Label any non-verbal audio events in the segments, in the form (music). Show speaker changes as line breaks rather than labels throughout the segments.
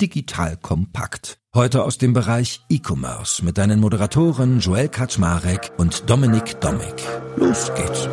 Digital kompakt. Heute aus dem Bereich E-Commerce mit deinen Moderatoren Joel Kaczmarek und Dominik Domik. Los geht's.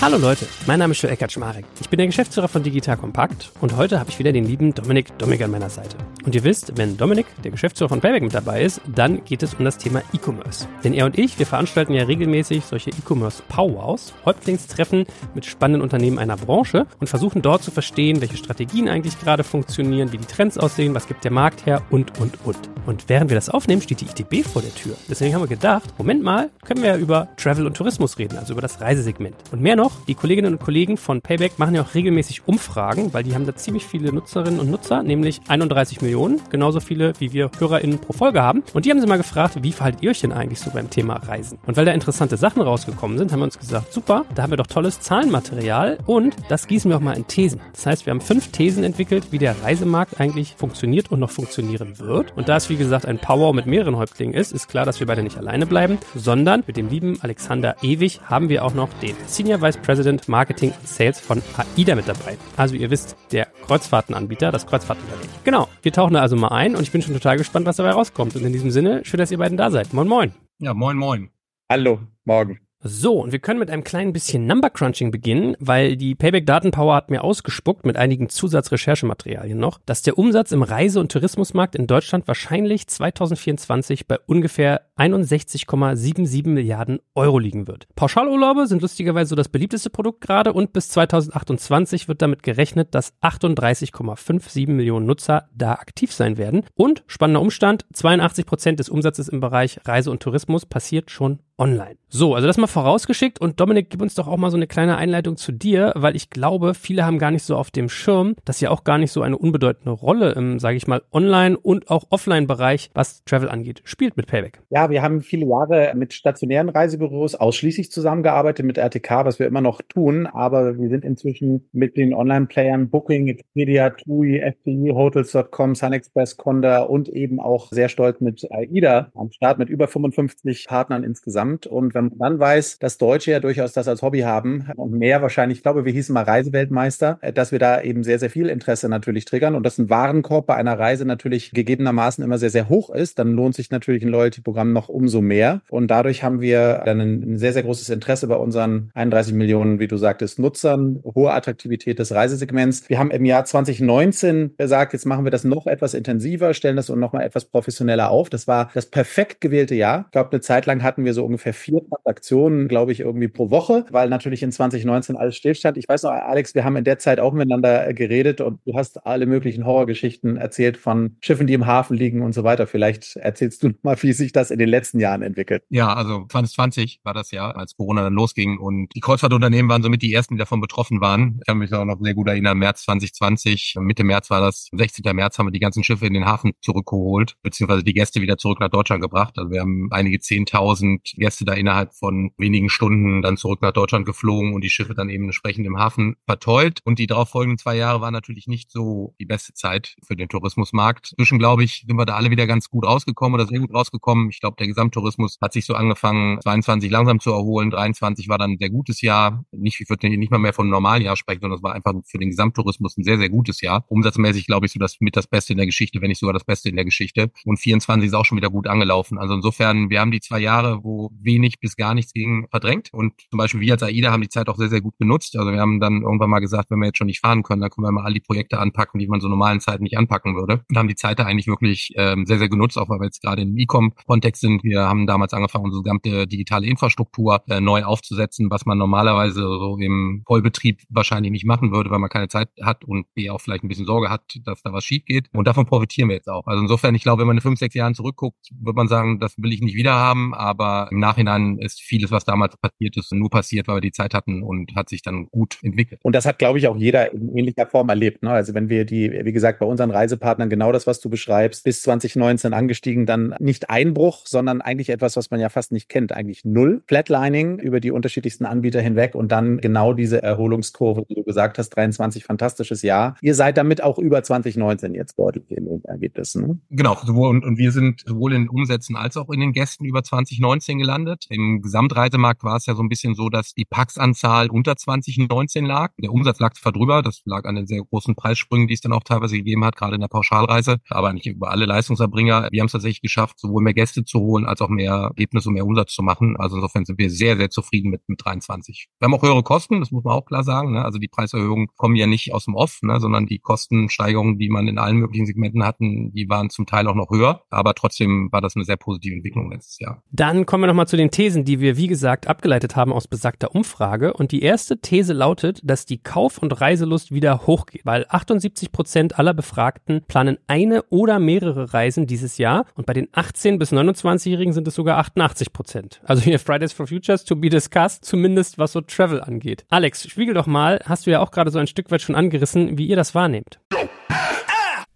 Hallo Leute, mein Name ist Joel Kaczmarek. Ich bin der Geschäftsführer von Digital Compact und heute habe ich wieder den lieben Dominik Dominik an meiner Seite. Und ihr wisst, wenn Dominik, der Geschäftsführer von Payback mit dabei ist, dann geht es um das Thema E-Commerce. Denn er und ich, wir veranstalten ja regelmäßig solche E-Commerce Powwows, Häuptlingstreffen mit spannenden Unternehmen einer Branche und versuchen dort zu verstehen, welche Strategien eigentlich gerade funktionieren, wie die Trends aussehen, was gibt der Markt her und, und, und. Und während wir das aufnehmen, steht die ITB vor der Tür. Deswegen haben wir gedacht, Moment mal, können wir ja über Travel und Tourismus reden, also über das Reisesegment. Und mehr noch, noch, die Kolleginnen und Kollegen von Payback machen ja auch regelmäßig Umfragen, weil die haben da ziemlich viele Nutzerinnen und Nutzer, nämlich 31 Millionen, genauso viele wie wir HörerInnen pro Folge haben. Und die haben sie mal gefragt, wie verhaltet ihr euch denn eigentlich so beim Thema Reisen? Und weil da interessante Sachen rausgekommen sind, haben wir uns gesagt, super, da haben wir doch tolles Zahlenmaterial und das gießen wir auch mal in Thesen. Das heißt, wir haben fünf Thesen entwickelt, wie der Reisemarkt eigentlich funktioniert und noch funktionieren wird. Und da es, wie gesagt, ein Power mit mehreren Häuptlingen ist, ist klar, dass wir beide nicht alleine bleiben, sondern mit dem lieben Alexander Ewig haben wir auch noch den Senior Vice President Marketing und Sales von AIDA mit dabei. Also ihr wisst, der Kreuzfahrtenanbieter, das Kreuzfahrtenunternehmen. Genau, wir tauchen da also mal ein und ich bin schon total gespannt, was dabei rauskommt. Und in diesem Sinne, schön, dass ihr beiden da seid. Moin, moin.
Ja, moin, moin.
Hallo, morgen.
So, und wir können mit einem kleinen bisschen Number Crunching beginnen, weil die Payback Datenpower hat mir ausgespuckt mit einigen Zusatzrecherchematerialien noch, dass der Umsatz im Reise- und Tourismusmarkt in Deutschland wahrscheinlich 2024 bei ungefähr 61,77 Milliarden Euro liegen wird. Pauschalurlaube sind lustigerweise so das beliebteste Produkt gerade und bis 2028 wird damit gerechnet, dass 38,57 Millionen Nutzer da aktiv sein werden. Und spannender Umstand, 82 Prozent des Umsatzes im Bereich Reise und Tourismus passiert schon online. So, also das mal vorausgeschickt und Dominik, gib uns doch auch mal so eine kleine Einleitung zu dir, weil ich glaube, viele haben gar nicht so auf dem Schirm, dass ja auch gar nicht so eine unbedeutende Rolle im, sage ich mal, Online- und auch Offline-Bereich, was Travel angeht, spielt mit Payback.
Ja, wir haben viele Jahre mit stationären Reisebüros ausschließlich zusammengearbeitet mit RTK, was wir immer noch tun, aber wir sind inzwischen mit den Online-Playern Booking, Expedia, TUI, FPI, Hotels.com, SunExpress, Conda und eben auch sehr stolz mit AIDA am Start mit über 55 Partnern insgesamt insgesamt. Und wenn man dann weiß, dass Deutsche ja durchaus das als Hobby haben und mehr wahrscheinlich, ich glaube, wir hießen mal Reiseweltmeister, äh, dass wir da eben sehr, sehr viel Interesse natürlich triggern und dass ein Warenkorb bei einer Reise natürlich gegebenermaßen immer sehr, sehr hoch ist, dann lohnt sich natürlich ein Loyalty-Programm noch umso mehr. Und dadurch haben wir dann ein sehr, sehr großes Interesse bei unseren 31 Millionen, wie du sagtest, Nutzern, hohe Attraktivität des Reisesegments. Wir haben im Jahr 2019 gesagt, jetzt machen wir das noch etwas intensiver, stellen das noch mal etwas professioneller auf. Das war das perfekt gewählte Jahr. Ich glaube, eine Zeit lang hatten wir so ungefähr ungefähr vier Transaktionen, glaube ich, irgendwie pro Woche, weil natürlich in 2019 alles stillstand. Ich weiß noch, Alex, wir haben in der Zeit auch miteinander geredet und du hast alle möglichen Horrorgeschichten erzählt von Schiffen, die im Hafen liegen und so weiter. Vielleicht erzählst du mal, wie sich das in den letzten Jahren entwickelt.
Ja, also 2020 war das Jahr, als Corona dann losging und die Kreuzfahrtunternehmen waren somit die ersten, die davon betroffen waren. Ich kann mich auch noch sehr gut erinnern, März 2020, Mitte März war das, 16. März haben wir die ganzen Schiffe in den Hafen zurückgeholt, beziehungsweise die Gäste wieder zurück nach Deutschland gebracht. Also wir haben einige Zehntausend Gäste da innerhalb von wenigen Stunden dann zurück nach Deutschland geflogen und die Schiffe dann eben entsprechend im Hafen verteut. Und die darauf folgenden zwei Jahre waren natürlich nicht so die beste Zeit für den Tourismusmarkt. Zwischen, glaube ich, sind wir da alle wieder ganz gut rausgekommen oder sehr gut rausgekommen. Ich glaube, der Gesamttourismus hat sich so angefangen, 22 langsam zu erholen. 23 war dann ein sehr gutes Jahr. Nicht, ich würde nicht mal mehr von einem normalen Jahr sprechen, sondern es war einfach für den Gesamttourismus ein sehr, sehr gutes Jahr. Umsatzmäßig, glaube ich, so das mit das Beste in der Geschichte, wenn nicht sogar das Beste in der Geschichte. Und 24 ist auch schon wieder gut angelaufen. Also insofern, wir haben die zwei Jahre, wo wenig bis gar nichts gegen verdrängt. Und zum Beispiel wir als AIDA haben die Zeit auch sehr, sehr gut genutzt. Also wir haben dann irgendwann mal gesagt, wenn wir jetzt schon nicht fahren können, dann können wir mal all die Projekte anpacken, die man so normalen Zeiten nicht anpacken würde. Und haben die Zeit da eigentlich wirklich ähm, sehr, sehr genutzt, auch weil wir jetzt gerade im E-Com-Kontext sind. Wir haben damals angefangen, unsere gesamte digitale Infrastruktur äh, neu aufzusetzen, was man normalerweise so im Vollbetrieb wahrscheinlich nicht machen würde, weil man keine Zeit hat und B auch vielleicht ein bisschen Sorge hat, dass da was schief geht. Und davon profitieren wir jetzt auch. Also insofern, ich glaube, wenn man in fünf, sechs Jahren zurückguckt, wird man sagen, das will ich nicht wieder haben. Aber im Nachhinein ist vieles, was damals passiert ist, nur passiert, weil wir die Zeit hatten und hat sich dann gut entwickelt.
Und das hat, glaube ich, auch jeder in ähnlicher Form erlebt. Ne? Also wenn wir die, wie gesagt, bei unseren Reisepartnern genau das, was du beschreibst, bis 2019 angestiegen, dann nicht Einbruch, sondern eigentlich etwas, was man ja fast nicht kennt, eigentlich null. Flatlining über die unterschiedlichsten Anbieter hinweg und dann genau diese Erholungskurve, die du gesagt hast, 23 fantastisches Jahr. Ihr seid damit auch über 2019 jetzt deutlich in den Ergebnissen.
Ne? Genau, sowohl, und, und wir sind sowohl in den Umsätzen als auch in den Gästen über 2019 gelandet. Im Gesamtreisemarkt war es ja so ein bisschen so, dass die Pax-Anzahl unter 2019 lag. Der Umsatz lag zwar drüber, das lag an den sehr großen Preissprüngen, die es dann auch teilweise gegeben hat, gerade in der Pauschalreise, aber nicht über alle Leistungserbringer. Wir haben es tatsächlich geschafft, sowohl mehr Gäste zu holen, als auch mehr Ergebnisse und mehr Umsatz zu machen. Also insofern sind wir sehr, sehr zufrieden mit, mit 23. Wir haben auch höhere Kosten, das muss man auch klar sagen. Ne? Also die Preiserhöhungen kommen ja nicht aus dem Off, ne? sondern die Kostensteigerungen, die man in allen möglichen Segmenten hatten, die waren zum Teil auch noch höher. Aber trotzdem war das eine sehr positive Entwicklung letztes Jahr.
Dann kommen wir nochmal zu den Thesen, die wir, wie gesagt, abgeleitet haben aus besagter Umfrage. Und die erste These lautet, dass die Kauf- und Reiselust wieder hochgeht, weil 78 Prozent aller Befragten planen eine oder mehrere Reisen dieses Jahr. Und bei den 18- bis 29-Jährigen sind es sogar 88 Prozent. Also hier Fridays for Futures to be discussed, zumindest was so Travel angeht. Alex, spiegel doch mal, hast du ja auch gerade so ein Stück weit schon angerissen, wie ihr das wahrnehmt.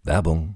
Werbung.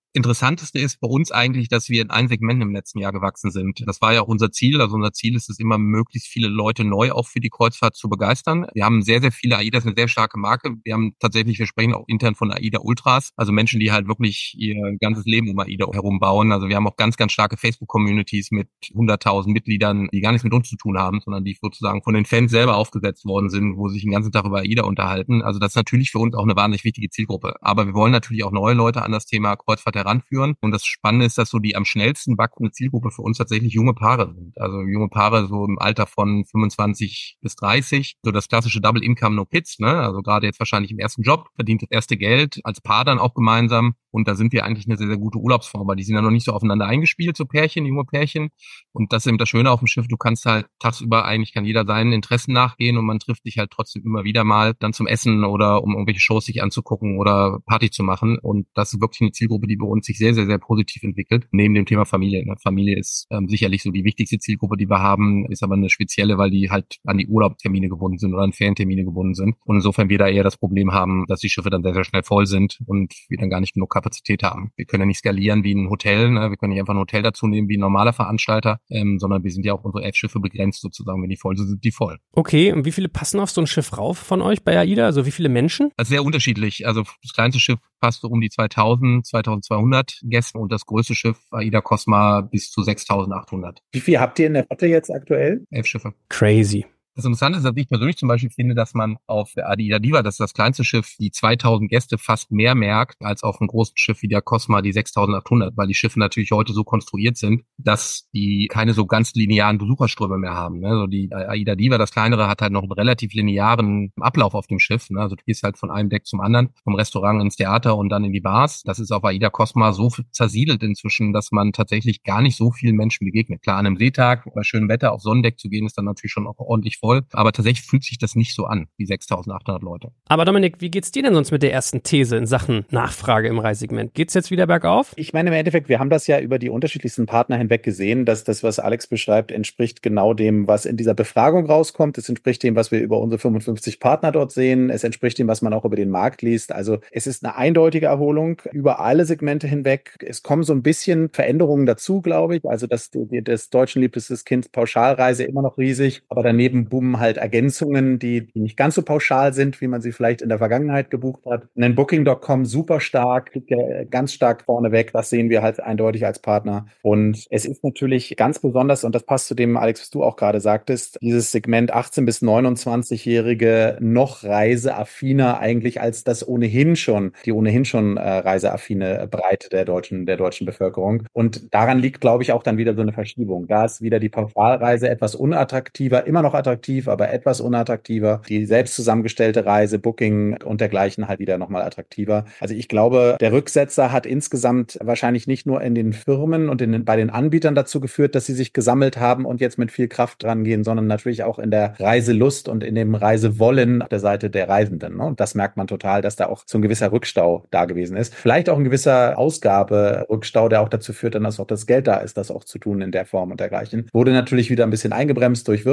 Interessanteste ist bei uns eigentlich, dass wir in allen Segmenten im letzten Jahr gewachsen sind. Das war ja auch unser Ziel. Also unser Ziel ist es immer, möglichst viele Leute neu auch für die Kreuzfahrt zu begeistern. Wir haben sehr, sehr viele, AIDA ist eine sehr starke Marke. Wir haben tatsächlich, wir sprechen auch intern von AIDA Ultras, also Menschen, die halt wirklich ihr ganzes Leben um AIDA herum bauen. Also wir haben auch ganz, ganz starke Facebook-Communities mit 100.000 Mitgliedern, die gar nichts mit uns zu tun haben, sondern die sozusagen von den Fans selber aufgesetzt worden sind, wo sie sich den ganzen Tag über AIDA unterhalten. Also das ist natürlich für uns auch eine wahnsinnig wichtige Zielgruppe. Aber wir wollen natürlich auch neue Leute an das Thema Kreuzfahrt heranführen. Und das Spannende ist, dass so die am schnellsten wachsende Zielgruppe für uns tatsächlich junge Paare sind. Also junge Paare so im Alter von 25 bis 30. So das klassische Double Income No Kids, ne? Also gerade jetzt wahrscheinlich im ersten Job, verdient das erste Geld, als Paar dann auch gemeinsam. Und da sind wir eigentlich eine sehr, sehr gute Urlaubsform, weil die sind ja noch nicht so aufeinander eingespielt, so Pärchen, junge Pärchen. Und das ist eben das Schöne auf dem Schiff. Du kannst halt tagsüber eigentlich kann jeder seinen Interessen nachgehen und man trifft sich halt trotzdem immer wieder mal dann zum Essen oder um irgendwelche Shows sich anzugucken oder Party zu machen. Und das ist wirklich eine Zielgruppe, die bei uns sich sehr, sehr, sehr positiv entwickelt. Neben dem Thema Familie. Ne? Familie ist ähm, sicherlich so die wichtigste Zielgruppe, die wir haben, ist aber eine spezielle, weil die halt an die Urlaubstermine gebunden sind oder an Ferientermine gebunden sind. Und insofern wir da eher das Problem haben, dass die Schiffe dann sehr, sehr schnell voll sind und wir dann gar nicht genug Kapazität haben. Wir können ja nicht skalieren wie ein Hotel. Ne? Wir können nicht einfach ein Hotel dazu nehmen wie ein normaler Veranstalter, ähm, sondern wir sind ja auch unsere F-Schiffe begrenzt sozusagen. Wenn die voll sind, sind die voll.
Okay, und wie viele passen auf so ein Schiff rauf von euch bei AIDA? Also wie viele Menschen?
Also sehr unterschiedlich. Also das kleinste Schiff passt so um die 2000, 2200 Gäste und das größte Schiff AIDA Cosma bis zu 6800.
Wie viel habt ihr in der Flotte jetzt aktuell?
Elf Schiffe.
Crazy.
Das Interessante ist, dass ich persönlich zum Beispiel finde, dass man auf der Adida Diva, das ist das kleinste Schiff, die 2000 Gäste fast mehr merkt, als auf einem großen Schiff wie der Cosma die 6800, weil die Schiffe natürlich heute so konstruiert sind, dass die keine so ganz linearen Besucherströme mehr haben. Also die Aida Diva, das kleinere, hat halt noch einen relativ linearen Ablauf auf dem Schiff. Ne? Also du gehst halt von einem Deck zum anderen, vom Restaurant ins Theater und dann in die Bars. Das ist auf Aida Cosma so zersiedelt inzwischen, dass man tatsächlich gar nicht so vielen Menschen begegnet. Klar, an einem Seetag bei schönem Wetter auf Sonnendeck zu gehen, ist dann natürlich schon auch ordentlich voll. Aber tatsächlich fühlt sich das nicht so an, wie 6800 Leute.
Aber Dominik, wie geht's dir denn sonst mit der ersten These in Sachen Nachfrage im Reisegment? Geht's jetzt wieder bergauf?
Ich meine, im Endeffekt, wir haben das ja über die unterschiedlichsten Partner hinweg gesehen, dass das, was Alex beschreibt, entspricht genau dem, was in dieser Befragung rauskommt. Es entspricht dem, was wir über unsere 55 Partner dort sehen. Es entspricht dem, was man auch über den Markt liest. Also es ist eine eindeutige Erholung über alle Segmente hinweg. Es kommen so ein bisschen Veränderungen dazu, glaube ich. Also das, das deutschen liebstes Kind Pauschalreise immer noch riesig, aber daneben boomen halt Ergänzungen, die, die nicht ganz so pauschal sind, wie man sie vielleicht in der Vergangenheit gebucht hat. Nennen Booking.com super stark, ja ganz stark vorne weg. Das sehen wir halt eindeutig als Partner. Und es ist natürlich ganz besonders, und das passt zu dem, Alex, was du auch gerade sagtest, dieses Segment 18 bis 29-Jährige noch reiseaffiner eigentlich als das ohnehin schon, die ohnehin schon äh, reiseaffine Breite der deutschen, der deutschen Bevölkerung. Und daran liegt, glaube ich, auch dann wieder so eine Verschiebung. Da ist wieder die Pauschalreise etwas unattraktiver, immer noch attraktiv, aber etwas unattraktiver. Die selbst zusammengestellte Reise, Booking und dergleichen halt wieder nochmal attraktiver. Also ich glaube, der Rücksetzer hat insgesamt wahrscheinlich nicht nur in den Firmen und in, bei den Anbietern dazu geführt, dass sie sich gesammelt haben und jetzt mit viel Kraft dran gehen, sondern natürlich auch in der Reiselust und in dem Reisewollen auf der Seite der Reisenden. Ne? Und das merkt man total, dass da auch so ein gewisser Rückstau da gewesen ist. Vielleicht auch ein gewisser Ausgaberückstau, der auch dazu führt, dass auch das Geld da ist, das auch zu tun in der Form und dergleichen. Wurde natürlich wieder ein bisschen eingebremst durch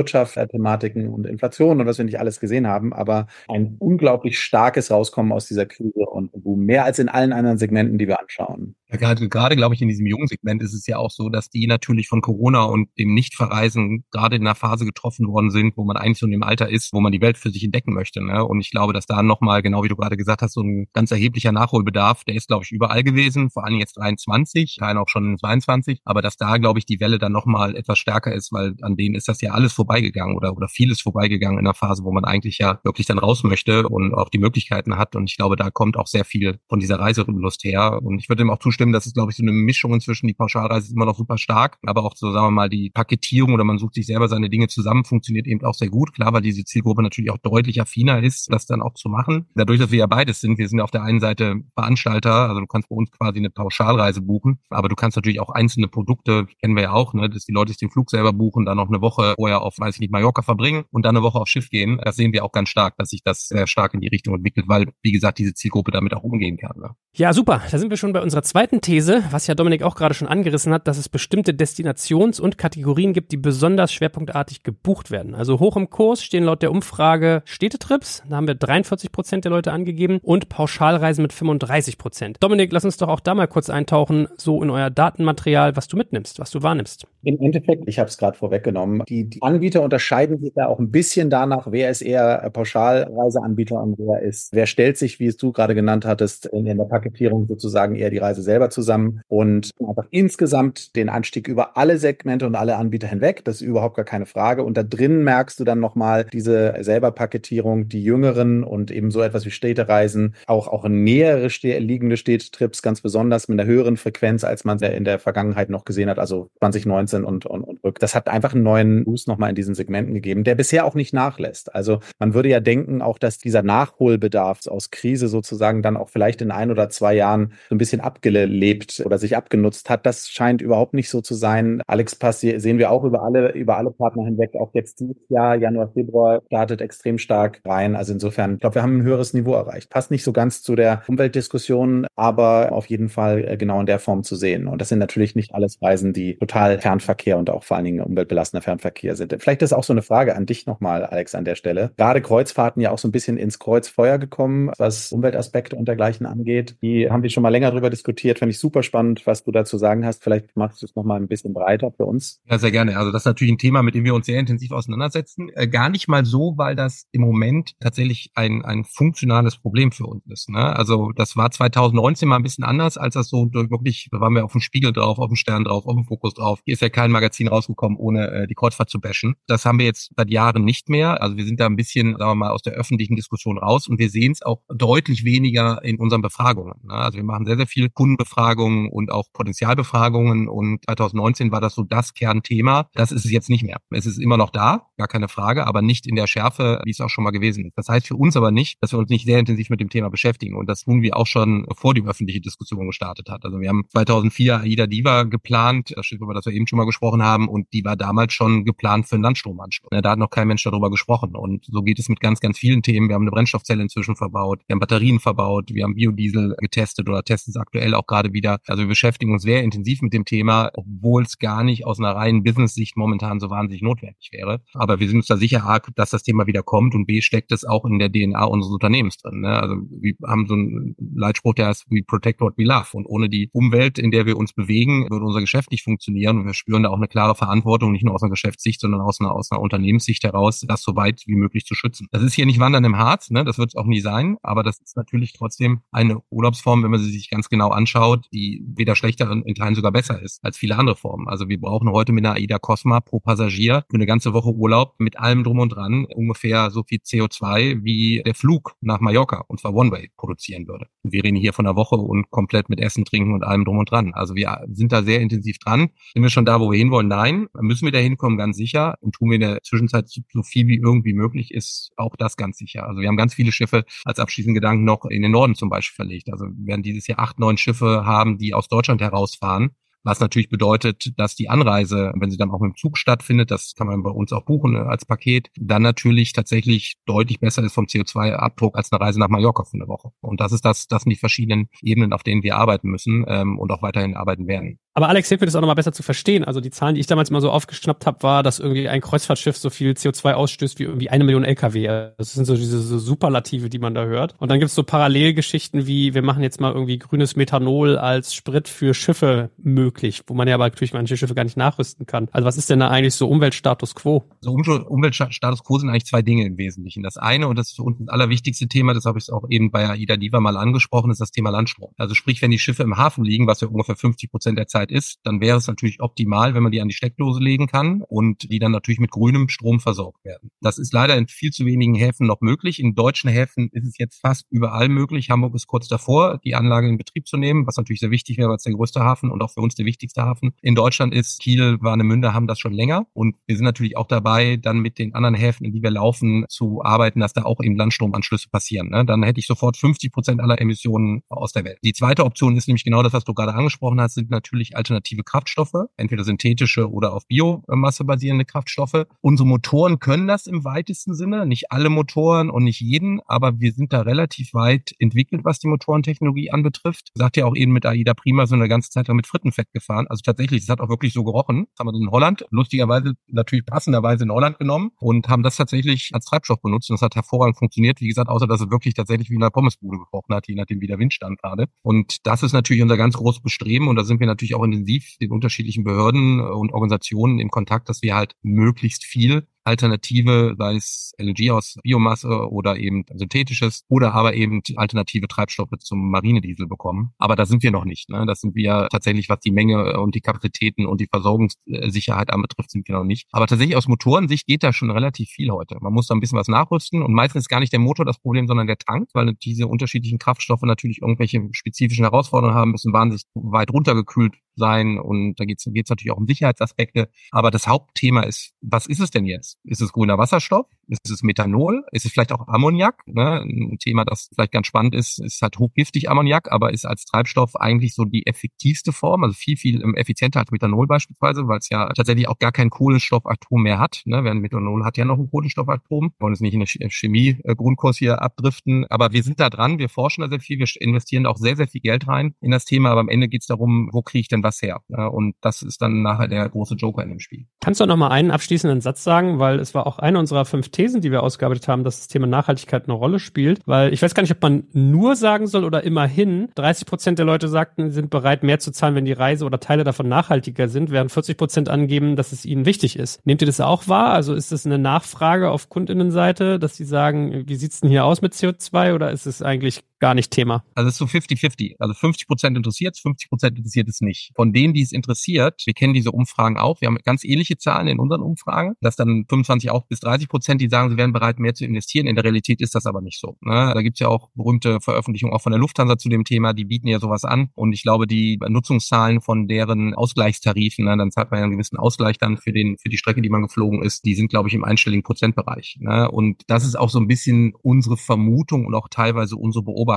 Wirtschaftsthematiken und Inflation und was wir nicht alles gesehen haben, aber ein unglaublich starkes Rauskommen aus dieser Krise und mehr als in allen anderen Segmenten, die wir anschauen.
Ja, gerade, gerade glaube ich, in diesem jungen Segment ist es ja auch so, dass die natürlich von Corona und dem Nichtverreisen gerade in einer Phase getroffen worden sind, wo man eigentlich so in dem Alter ist, wo man die Welt für sich entdecken möchte. Ne? Und ich glaube, dass da nochmal, genau wie du gerade gesagt hast, so ein ganz erheblicher Nachholbedarf, der ist, glaube ich, überall gewesen, vor allem jetzt 23, Teilen auch schon 22, aber dass da, glaube ich, die Welle dann nochmal etwas stärker ist, weil an denen ist das ja alles vorbeigegangen oder, oder vieles vorbeigegangen in einer Phase, wo man eigentlich ja wirklich dann raus möchte und auch die Möglichkeiten hat. Und ich glaube, da kommt auch sehr viel von dieser Reiselust her. Und ich würde dem auch zustimmen, zustimmen, das ist, glaube ich, so eine Mischung inzwischen. Die Pauschalreise ist immer noch super stark, aber auch so, sagen wir mal, die Paketierung oder man sucht sich selber seine Dinge zusammen, funktioniert eben auch sehr gut. Klar, weil diese Zielgruppe natürlich auch deutlich affiner ist, das dann auch zu machen. Dadurch, dass wir ja beides sind, wir sind ja auf der einen Seite Veranstalter, also du kannst bei uns quasi eine Pauschalreise buchen, aber du kannst natürlich auch einzelne Produkte, kennen wir ja auch, ne, dass die Leute sich den Flug selber buchen, dann noch eine Woche vorher auf, weiß ich nicht, Mallorca verbringen und dann eine Woche aufs Schiff gehen. Das sehen wir auch ganz stark, dass sich das sehr stark in die Richtung entwickelt, weil, wie gesagt, diese Zielgruppe damit auch umgehen kann. Ne?
Ja, super. Da sind wir schon bei unserer zweiten These, was ja Dominik auch gerade schon angerissen hat, dass es bestimmte Destinations- und Kategorien gibt, die besonders schwerpunktartig gebucht werden. Also hoch im Kurs stehen laut der Umfrage Städtetrips, da haben wir 43 Prozent der Leute angegeben und Pauschalreisen mit 35 Prozent. Dominik, lass uns doch auch da mal kurz eintauchen, so in euer Datenmaterial, was du mitnimmst, was du wahrnimmst.
Im Endeffekt, ich habe es gerade vorweggenommen, die, die Anbieter unterscheiden sich da auch ein bisschen danach, wer ist eher Pauschalreiseanbieter und wer ist, wer stellt sich, wie es du gerade genannt hattest, in, in der Paketierung sozusagen eher die Reise selber zusammen und einfach insgesamt den Anstieg über alle Segmente und alle Anbieter hinweg. Das ist überhaupt gar keine Frage. Und da drin merkst du dann nochmal diese selber Paketierung, die jüngeren und eben so etwas wie Städtereisen, auch, auch nähere liegende Städtetrips ganz besonders mit einer höheren Frequenz, als man in der Vergangenheit noch gesehen hat, also 2019 und, und, und rück. Das hat einfach einen neuen Boost nochmal in diesen Segmenten gegeben, der bisher auch nicht nachlässt. Also man würde ja denken, auch dass dieser Nachholbedarf aus Krise sozusagen dann auch vielleicht in ein oder zwei Jahren so ein bisschen abgelebt oder sich abgenutzt hat. Das scheint überhaupt nicht so zu sein. Alex Pass sehen wir auch über alle, über alle Partner hinweg. Auch jetzt dieses Jahr, Januar, Februar, startet extrem stark rein. Also insofern, ich glaube, wir haben ein höheres Niveau erreicht. Passt nicht so ganz zu der Umweltdiskussion, aber auf jeden Fall äh, genau in der Form zu sehen. Und das sind natürlich nicht alles Reisen, die total Fernverkehr und auch vor allen Dingen umweltbelastender Fernverkehr sind. Vielleicht ist auch so eine Frage an dich nochmal, Alex, an der Stelle. Gerade Kreuzfahrten ja auch so ein bisschen ins Kreuzfeuer gekommen, was Umweltaspekte und dergleichen angeht. Die haben wir schon mal länger darüber diskutiert. Fand ich super spannend, was du dazu sagen hast. Vielleicht machst du es nochmal ein bisschen breiter für uns.
Ja, sehr gerne. Also das ist natürlich ein Thema, mit dem wir uns sehr intensiv auseinandersetzen. Äh, gar nicht mal so, weil das im Moment tatsächlich ein, ein funktionales Problem für uns ist. Ne? Also das war 2019 mal ein bisschen anders, als das so wirklich, da waren wir auf dem Spiegel drauf, auf dem Stern drauf, auf dem Fokus drauf. Hier ist ja kein Magazin rausgekommen, ohne äh, die Kreuzfahrt zu bashen. Das haben wir jetzt seit Jahren nicht mehr. Also wir sind da ein bisschen, sagen wir mal, aus der öffentlichen Diskussion raus und wir sehen es auch deutlich weniger in unseren Befragungen. Ne? Also wir machen sehr, sehr viel Kundenbefragungen und auch Potenzialbefragungen und 2019 war das so das Kernthema. Das ist es jetzt nicht mehr. Es ist immer noch da, gar keine Frage, aber nicht in der Schärfe, wie es auch schon mal gewesen ist. Das heißt für uns aber nicht, dass wir uns nicht sehr intensiv mit dem Thema beschäftigen und das tun wir auch schon vor die öffentliche Diskussion gestartet hat. Also wir haben 2004 AIDA Diva geplant, das steht über das wir eben schon mal gesprochen haben und die war damals schon geplant für einen Landstromanschluss. Da hat noch kein Mensch darüber gesprochen und so geht es mit ganz, ganz vielen Themen. Wir haben eine Brennstoffzelle inzwischen verbaut, wir haben Batterien verbaut, wir haben Biodiesel getestet oder testen es aktuell auch gerade wieder. Also wir beschäftigen uns sehr intensiv mit dem Thema, obwohl es gar nicht aus einer reinen Business-Sicht momentan so wahnsinnig notwendig wäre. Aber wir sind uns da sicher, A, dass das Thema wieder kommt und B, steckt es auch in der DNA unseres Unternehmens drin. Ne? Also wir haben so einen Leitspruch, der heißt, we protect what we love. Und ohne die Umwelt, in der wir uns bewegen, würde unser Geschäft nicht funktionieren. Und wir spüren da auch eine klare Verantwortung, nicht nur aus einer Geschäftssicht, sondern aus einer, aus einer Unternehmenssicht heraus, das so weit wie möglich zu schützen. Das ist hier nicht Wandern im Harz, ne? das wird es auch nie sein, aber das ist natürlich trotzdem eine Urlaubsform, wenn man sie sich ganz genau anschaut, die weder schlechter, in Teilen sogar besser ist als viele andere Formen. Also wir brauchen heute mit einer AIDA Cosma pro Passagier für eine ganze Woche Urlaub mit allem drum und dran ungefähr so viel CO2 wie der Flug nach Mallorca und zwar One-Way produzieren würde. wir reden hier von einer Woche und komplett mit Essen, Trinken und allem drum und dran. Also wir sind da sehr intensiv dran. Sind wir schon da, wo wir hinwollen? Nein. Müssen wir da hinkommen? Ganz sicher. Und tun wir in der Zwischenzeit so viel wie irgendwie möglich ist, auch das ganz sicher. Also wir haben ganz viele Schiffe als abschließenden Gedanken noch in den Norden zum Beispiel verlegt. Also wir werden dieses Jahr acht, neun Schiffe haben, die aus Deutschland herausfahren was natürlich bedeutet, dass die Anreise, wenn sie dann auch dem Zug stattfindet, das kann man bei uns auch buchen äh, als Paket, dann natürlich tatsächlich deutlich besser ist vom CO2-Abdruck als eine Reise nach Mallorca für eine Woche. Und das ist das, das sind die verschiedenen Ebenen, auf denen wir arbeiten müssen ähm, und auch weiterhin arbeiten werden.
Aber Alex, hilft mir das auch nochmal besser zu verstehen. Also die Zahlen, die ich damals mal so aufgeschnappt habe, war, dass irgendwie ein Kreuzfahrtschiff so viel CO2 ausstößt wie irgendwie eine Million Lkw. Das sind so diese so Superlative, die man da hört. Und dann gibt es so Parallelgeschichten wie, wir machen jetzt mal irgendwie grünes Methanol als Sprit für Schiffe möglich, wo man ja aber natürlich manche Schiffe gar nicht nachrüsten kann. Also was ist denn da eigentlich so Umweltstatus quo?
So Umweltstatus quo sind eigentlich zwei Dinge im Wesentlichen. Das eine, und das ist für uns das allerwichtigste Thema, das habe ich auch eben bei Aida Diva mal angesprochen, ist das Thema Landstrom. Also sprich, wenn die Schiffe im Hafen liegen, was ja ungefähr 50 Prozent der Zeit Möglichkeit ist, dann wäre es natürlich optimal, wenn man die an die Steckdose legen kann und die dann natürlich mit grünem Strom versorgt werden. Das ist leider in viel zu wenigen Häfen noch möglich. In deutschen Häfen ist es jetzt fast überall möglich. Hamburg ist kurz davor, die Anlage in Betrieb zu nehmen, was natürlich sehr wichtig wäre, weil es der größte Hafen und auch für uns der wichtigste Hafen in Deutschland ist. Kiel, Warnemünde haben das schon länger und wir sind natürlich auch dabei, dann mit den anderen Häfen, in die wir laufen, zu arbeiten, dass da auch eben Landstromanschlüsse passieren. Ne? Dann hätte ich sofort 50 Prozent aller Emissionen aus der Welt. Die zweite Option ist nämlich genau das, was du gerade angesprochen hast, sind natürlich alternative Kraftstoffe, entweder synthetische oder auf Biomasse basierende Kraftstoffe. Unsere Motoren können das im weitesten Sinne, nicht alle Motoren und nicht jeden, aber wir sind da relativ weit entwickelt, was die Motorentechnologie anbetrifft. Sagt ja auch eben mit AIDA Prima so eine ganze Zeit lang mit Frittenfett gefahren. Also tatsächlich, es hat auch wirklich so gerochen. Das haben wir in Holland, lustigerweise natürlich passenderweise in Holland genommen und haben das tatsächlich als Treibstoff benutzt und es hat hervorragend funktioniert. Wie gesagt, außer dass es wirklich tatsächlich wie in einer Pommesbude gekocht hat, je nachdem wie der Wind stand gerade. Und das ist natürlich unser ganz großes Bestreben und da sind wir natürlich auch intensiv den unterschiedlichen Behörden und Organisationen im Kontakt, dass wir halt möglichst viel Alternative, sei es LNG aus Biomasse oder eben synthetisches oder aber eben alternative Treibstoffe zum Marinediesel bekommen. Aber da sind wir noch nicht. Ne? Das sind wir tatsächlich, was die Menge und die Kapazitäten und die Versorgungssicherheit anbetrifft, sind wir noch nicht. Aber tatsächlich aus Motorensicht geht da schon relativ viel heute. Man muss da ein bisschen was nachrüsten und meistens ist gar nicht der Motor das Problem, sondern der Tank, weil diese unterschiedlichen Kraftstoffe natürlich irgendwelche spezifischen Herausforderungen haben, müssen wahnsinnig weit runtergekühlt sein und da geht es natürlich auch um Sicherheitsaspekte. Aber das Hauptthema ist, was ist es denn jetzt? Ist es grüner Wasserstoff? Ist es Methanol? Ist es vielleicht auch Ammoniak? Ne? Ein Thema, das vielleicht ganz spannend ist, ist halt hochgiftig Ammoniak, aber ist als Treibstoff eigentlich so die effektivste Form, also viel, viel effizienter als Methanol beispielsweise, weil es ja tatsächlich auch gar kein Kohlenstoffatom mehr hat. Ne? Während Methanol hat ja noch ein Kohlenstoffatom. Wir wollen es nicht in den Chemie-Grundkurs hier abdriften, aber wir sind da dran, wir forschen da sehr viel, wir investieren auch sehr, sehr viel Geld rein in das Thema, aber am Ende geht es darum, wo kriege ich denn was her? Ne? Und das ist dann nachher der große Joker in dem Spiel.
Kannst du noch mal einen abschließenden Satz sagen, weil es war auch eine unserer fünf Thesen, die wir ausgearbeitet haben, dass das Thema Nachhaltigkeit eine Rolle spielt. Weil ich weiß gar nicht, ob man nur sagen soll oder immerhin. 30 Prozent der Leute sagten, sind bereit, mehr zu zahlen, wenn die Reise oder Teile davon nachhaltiger sind, während 40 Prozent angeben, dass es ihnen wichtig ist. Nehmt ihr das auch wahr? Also ist das eine Nachfrage auf Kundinnenseite, dass sie sagen, wie sieht's denn hier aus mit CO2 oder ist es eigentlich gar nicht Thema?
Also es ist so 50-50. Also 50 Prozent interessiert es, 50 Prozent interessiert es nicht. Von denen, die es interessiert, wir kennen diese Umfragen auch, wir haben ganz ähnliche Zahlen in unseren Umfragen, dass dann 25 auch bis 30 Prozent, die sagen, sie wären bereit, mehr zu investieren. In der Realität ist das aber nicht so. Ne? Da gibt's ja auch berühmte Veröffentlichungen auch von der Lufthansa zu dem Thema, die bieten ja sowas an. Und ich glaube, die Nutzungszahlen von deren Ausgleichstarifen, ne, dann zahlt man ja einen gewissen Ausgleich dann für den für die Strecke, die man geflogen ist, die sind, glaube ich, im einstelligen Prozentbereich. Ne? Und das ist auch so ein bisschen unsere Vermutung und auch teilweise unsere Beobachtung,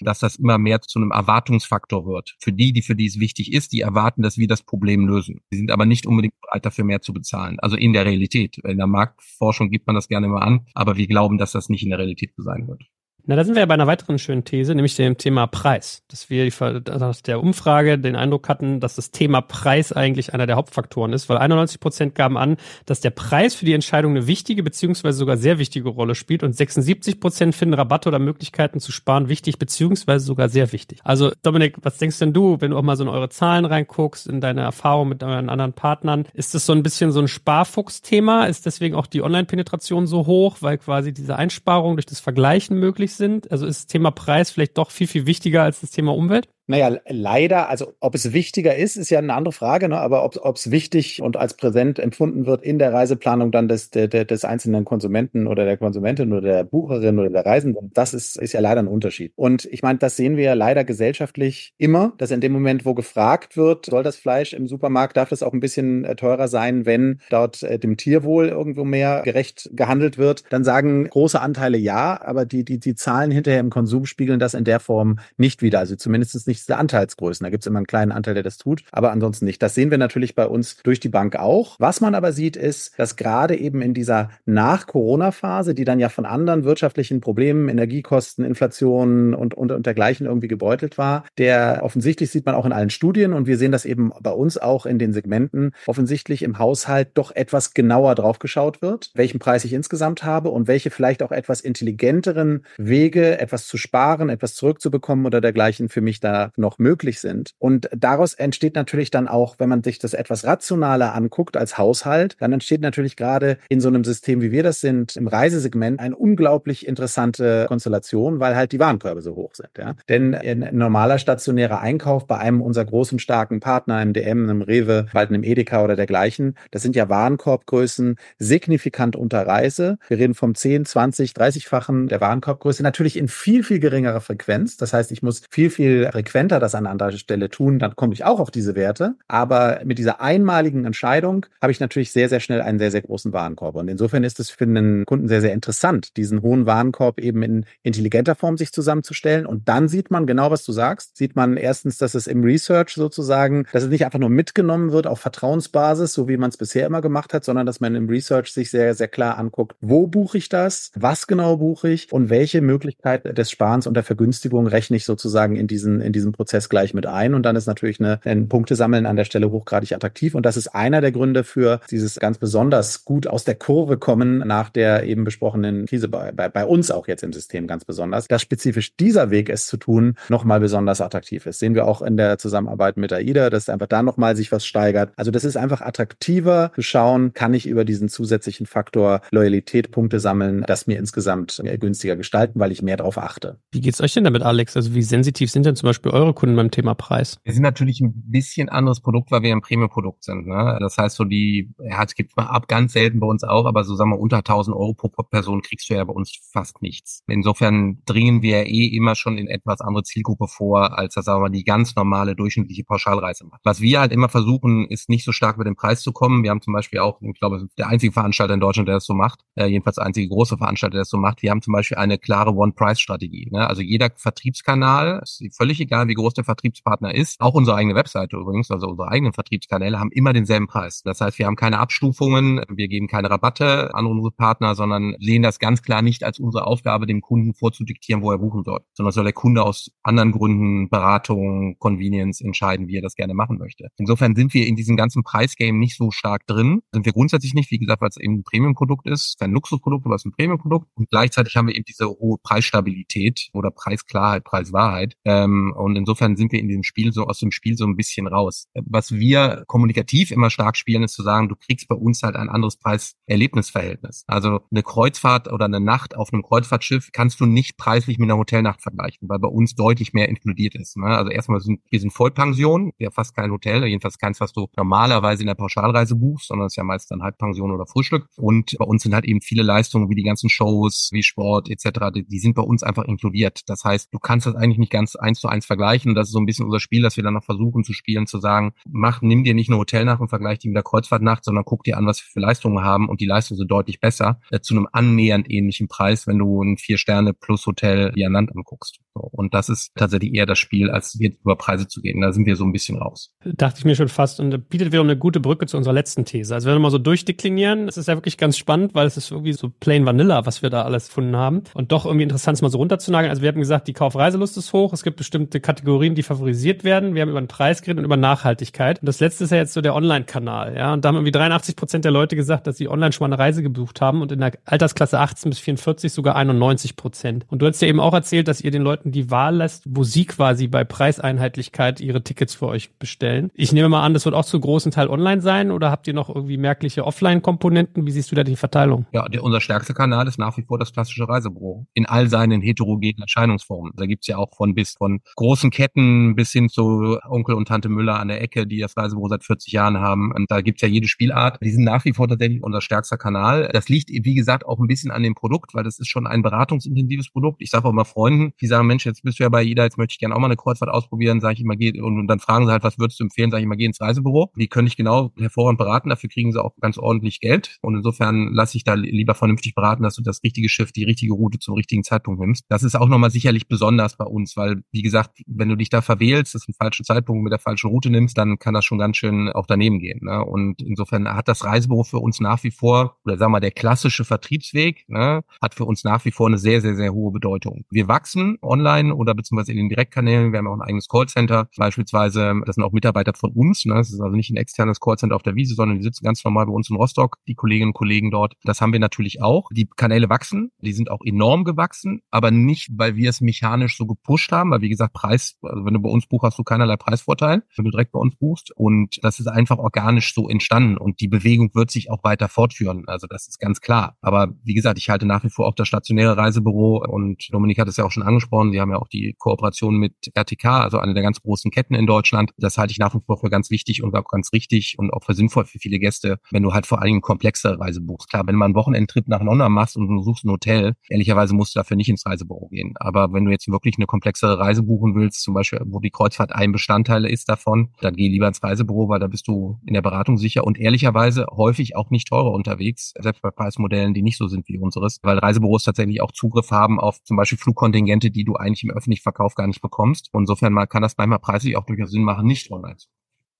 dass das immer mehr zu einem Erwartungsfaktor wird. Für die, die für die es wichtig ist, die erwarten, dass wir das Problem lösen. Die sind aber nicht unbedingt bereit, dafür mehr zu bezahlen. Also in der Realität. In der Marktforschung gibt man das gerne mal an, aber wir glauben, dass das nicht in der Realität sein wird.
Na, da sind wir ja bei einer weiteren schönen These, nämlich dem Thema Preis. Dass wir aus der Umfrage den Eindruck hatten, dass das Thema Preis eigentlich einer der Hauptfaktoren ist, weil 91 Prozent gaben an, dass der Preis für die Entscheidung eine wichtige beziehungsweise sogar sehr wichtige Rolle spielt und 76 Prozent finden Rabatte oder Möglichkeiten zu sparen wichtig beziehungsweise sogar sehr wichtig. Also Dominik, was denkst denn du, wenn du auch mal so in eure Zahlen reinguckst, in deine Erfahrung mit euren anderen Partnern? Ist das so ein bisschen so ein Sparfuchs-Thema? Ist deswegen auch die Online-Penetration so hoch, weil quasi diese Einsparungen durch das Vergleichen möglich sind? Also ist das Thema Preis vielleicht doch viel, viel wichtiger als das Thema Umwelt?
Naja, leider, also ob es wichtiger ist, ist ja eine andere Frage, ne? aber ob es wichtig und als präsent empfunden wird in der Reiseplanung dann des, des, des einzelnen Konsumenten oder der Konsumentin oder der Bucherin oder der Reisenden, das ist, ist ja leider ein Unterschied. Und ich meine, das sehen wir ja leider gesellschaftlich immer, dass in dem Moment, wo gefragt wird, soll das Fleisch im Supermarkt, darf das auch ein bisschen äh, teurer sein, wenn dort äh, dem Tierwohl irgendwo mehr gerecht gehandelt wird, dann sagen große Anteile ja, aber die, die, die Zahlen hinterher im Konsum spiegeln das in der Form nicht wieder. Also zumindest nicht unterschiedlichste Anteilsgrößen. Da gibt es immer einen kleinen Anteil, der das tut, aber ansonsten nicht. Das sehen wir natürlich bei uns durch die Bank auch. Was man aber sieht, ist, dass gerade eben in dieser Nach-Corona-Phase, die dann ja von anderen wirtschaftlichen Problemen, Energiekosten, Inflation und, und, und dergleichen irgendwie gebeutelt war, der offensichtlich sieht man auch in allen Studien und wir sehen das eben bei uns auch in den Segmenten, offensichtlich im Haushalt doch etwas genauer drauf geschaut wird, welchen Preis ich insgesamt habe und welche vielleicht auch etwas intelligenteren Wege, etwas zu sparen, etwas zurückzubekommen oder dergleichen für mich da noch möglich sind. Und daraus entsteht natürlich dann auch, wenn man sich das etwas rationaler anguckt als Haushalt, dann entsteht natürlich gerade in so einem System, wie wir das sind, im Reisesegment eine unglaublich interessante Konstellation, weil halt die Warenkörbe so hoch sind. Ja? Denn ein normaler stationärer Einkauf bei einem unserer großen starken Partner, einem DM, einem Rewe, bald einem Edeka oder dergleichen, das sind ja Warenkorbgrößen signifikant unter Reise. Wir reden vom 10, 20, 30-fachen der Warenkorbgröße, natürlich in viel, viel geringerer Frequenz. Das heißt, ich muss viel, viel frequenter konsequenter das an anderer Stelle tun, dann komme ich auch auf diese Werte. Aber mit dieser einmaligen Entscheidung habe ich natürlich sehr, sehr schnell einen sehr, sehr großen Warenkorb. Und insofern ist es für einen Kunden sehr, sehr interessant, diesen hohen Warenkorb eben in intelligenter Form sich zusammenzustellen. Und dann sieht man genau, was du sagst. Sieht man erstens, dass es im Research sozusagen, dass es nicht einfach nur mitgenommen wird auf Vertrauensbasis, so wie man es bisher immer gemacht hat, sondern dass man im Research sich sehr, sehr klar anguckt, wo buche ich das, was genau buche ich und welche Möglichkeit des Sparens und der Vergünstigung rechne ich sozusagen in diesen, in diesen diesen Prozess gleich mit ein und dann ist natürlich eine, ein Punktesammeln an der Stelle hochgradig attraktiv und das ist einer der Gründe für dieses ganz besonders gut aus der Kurve kommen nach der eben besprochenen Krise bei, bei, bei uns auch jetzt im System ganz besonders, dass spezifisch dieser Weg es zu tun nochmal besonders attraktiv ist. Sehen wir auch in der Zusammenarbeit mit AIDA, dass einfach da nochmal sich was steigert. Also das ist einfach attraktiver zu schauen, kann ich über diesen zusätzlichen Faktor Loyalität Punkte sammeln, das mir insgesamt günstiger gestalten, weil ich mehr darauf achte.
Wie geht's euch denn damit, Alex? Also wie sensitiv sind denn zum Beispiel eure Kunden beim Thema Preis?
Wir sind natürlich ein bisschen anderes Produkt, weil wir ein Premium-Produkt sind. Ne? Das heißt, so die, ja, es gibt ab ganz selten bei uns auch, aber so sagen wir unter 1000 Euro pro Person kriegst du ja bei uns fast nichts. Insofern dringen wir eh immer schon in etwas andere Zielgruppe vor, als das sagen wir die ganz normale durchschnittliche Pauschalreise macht. Was wir halt immer versuchen, ist nicht so stark über den Preis zu kommen. Wir haben zum Beispiel auch, ich glaube, der einzige Veranstalter in Deutschland, der das so macht, äh, jedenfalls der einzige große Veranstalter, der das so macht. Wir haben zum Beispiel eine klare One-Price-Strategie. Ne? Also jeder Vertriebskanal, ist völlig egal, wie groß der Vertriebspartner ist, auch unsere eigene Webseite übrigens, also unsere eigenen Vertriebskanäle haben immer denselben Preis. Das heißt, wir haben keine Abstufungen, wir geben keine Rabatte an unsere Partner, sondern sehen das ganz klar nicht als unsere Aufgabe, dem Kunden vorzudiktieren, wo er buchen soll, sondern soll der Kunde aus anderen Gründen, Beratung, Convenience entscheiden, wie er das gerne machen möchte. Insofern sind wir in diesem ganzen Preisgame nicht so stark drin. Sind wir grundsätzlich nicht, wie gesagt, weil es eben ein Premium-Produkt ist, kein Luxusprodukt, aber es ist ein Premium-Produkt. Und gleichzeitig haben wir eben diese hohe Preisstabilität oder Preisklarheit, Preiswahrheit. Ähm, und insofern sind wir in diesem Spiel so aus dem Spiel so ein bisschen raus. Was wir kommunikativ immer stark spielen, ist zu sagen, du kriegst bei uns halt ein anderes Preis-Erlebnisverhältnis. Also eine Kreuzfahrt oder eine Nacht auf einem Kreuzfahrtschiff kannst du nicht preislich mit einer Hotelnacht vergleichen, weil bei uns deutlich mehr inkludiert ist. Ne? Also erstmal sind wir sind Vollpension, ja fast kein Hotel, jedenfalls keins, was du normalerweise in der Pauschalreise buchst, sondern es ist ja meist dann Halbpension oder Frühstück. Und bei uns sind halt eben viele Leistungen wie die ganzen Shows, wie Sport etc., die, die sind bei uns einfach inkludiert. Das heißt, du kannst das eigentlich nicht ganz eins zu eins vergleichen. Und das ist so ein bisschen unser Spiel, dass wir dann noch versuchen zu spielen, zu sagen, mach, nimm dir nicht eine Hotelnacht und vergleich die mit der Kreuzfahrtnacht, sondern guck dir an, was wir für Leistungen haben und die Leistungen sind deutlich besser, äh, zu einem annähernd ähnlichen Preis, wenn du ein Vier-Sterne plus Hotel wie an Land anguckst. Und das ist tatsächlich eher das Spiel, als jetzt über Preise zu gehen. Da sind wir so ein bisschen raus.
Dachte ich mir schon fast und bietet wiederum eine gute Brücke zu unserer letzten These. Also wenn wir mal so durchdeklinieren, es ist ja wirklich ganz spannend, weil es ist irgendwie so plain vanilla, was wir da alles gefunden haben. Und doch irgendwie interessant, es mal so runterzunageln. Also wir haben gesagt, die Kaufreiselust ist hoch. Es gibt bestimmte Kategorien, die favorisiert werden. Wir haben über den Preis geredet und über Nachhaltigkeit. Und das letzte ist ja jetzt so der Online-Kanal. Ja, und da haben irgendwie 83 Prozent der Leute gesagt, dass sie online schon mal eine Reise gebucht haben und in der Altersklasse 18 bis 44 sogar 91 Prozent. Und du hast ja eben auch erzählt, dass ihr den Leuten die Wahl lässt, wo sie quasi bei Preiseinheitlichkeit ihre Tickets für euch bestellen. Ich nehme mal an, das wird auch zu großen Teil online sein oder habt ihr noch irgendwie merkliche Offline-Komponenten? Wie siehst du da die Verteilung?
Ja, der, unser stärkster Kanal ist nach wie vor das klassische Reisebüro in all seinen heterogenen Erscheinungsformen. Da gibt's ja auch von bis von großen Ketten bis hin zu Onkel und Tante Müller an der Ecke, die das Reisebüro seit 40 Jahren haben. Und da gibt's ja jede Spielart. Die sind nach wie vor tatsächlich unser stärkster Kanal. Das liegt, wie gesagt, auch ein bisschen an dem Produkt, weil das ist schon ein beratungsintensives Produkt. Ich sage auch mal Freunden, die sagen, Mensch, jetzt bist du ja bei jeder, jetzt möchte ich gerne auch mal eine Kreuzfahrt ausprobieren, sage ich immer, geh, und, und dann fragen sie halt, was würdest du empfehlen, sage ich immer, geh ins Reisebüro. Die können ich genau hervorragend beraten, dafür kriegen sie auch ganz ordentlich Geld. Und insofern lasse ich da lieber vernünftig beraten, dass du das richtige Schiff, die richtige Route zum richtigen Zeitpunkt nimmst. Das ist auch nochmal sicherlich besonders bei uns, weil, wie gesagt, wenn du dich da verwählst, das ist ein falschen Zeitpunkt mit der falschen Route nimmst, dann kann das schon ganz schön auch daneben gehen. Ne? Und insofern hat das Reisebüro für uns nach wie vor, oder sagen wir der klassische Vertriebsweg, ne, hat für uns nach wie vor eine sehr, sehr, sehr hohe Bedeutung. Wir wachsen online oder beziehungsweise in den Direktkanälen. Wir haben auch ein eigenes Callcenter. Beispielsweise, das sind auch Mitarbeiter von uns. Ne? Das ist also nicht ein externes Callcenter auf der Wiese, sondern die sitzen ganz normal bei uns in Rostock, die Kolleginnen und Kollegen dort. Das haben wir natürlich auch. Die Kanäle wachsen. Die sind auch enorm gewachsen, aber nicht, weil wir es mechanisch so gepusht haben, weil wie gesagt, Preis, also wenn du bei uns buchst, hast du keinerlei Preisvorteil, wenn du direkt bei uns buchst. Und das ist einfach organisch so entstanden und die Bewegung wird sich auch weiter fortführen. Also das ist ganz klar. Aber wie gesagt, ich halte nach wie vor auch das stationäre Reisebüro und Dominik hat es ja auch schon angesprochen. Sie haben ja auch die Kooperation mit RTK, also eine der ganz großen Ketten in Deutschland. Das halte ich nach wie vor für ganz wichtig und auch ganz richtig und auch für sinnvoll für viele Gäste, wenn du halt vor allen Dingen komplexe Reise buchst. Klar, wenn mal einen Wochenendtrip nach London machst und du suchst ein Hotel, ehrlicherweise musst du dafür nicht ins Reisebüro gehen. Aber wenn du jetzt wirklich eine komplexere Reise buchen willst, zum Beispiel, wo die Kreuzfahrt ein Bestandteil ist davon, dann geh lieber ins Reisebüro, weil da bist du in der Beratung sicher und ehrlicherweise häufig auch nicht teurer unterwegs, selbst bei Preismodellen, die nicht so sind wie unseres, weil Reisebüros tatsächlich auch Zugriff haben auf zum Beispiel Flugkontingente, die du eigentlich im öffentlichen Verkauf gar nicht bekommst. Und insofern mal kann das manchmal preislich auch durchaus Sinn machen, nicht online zu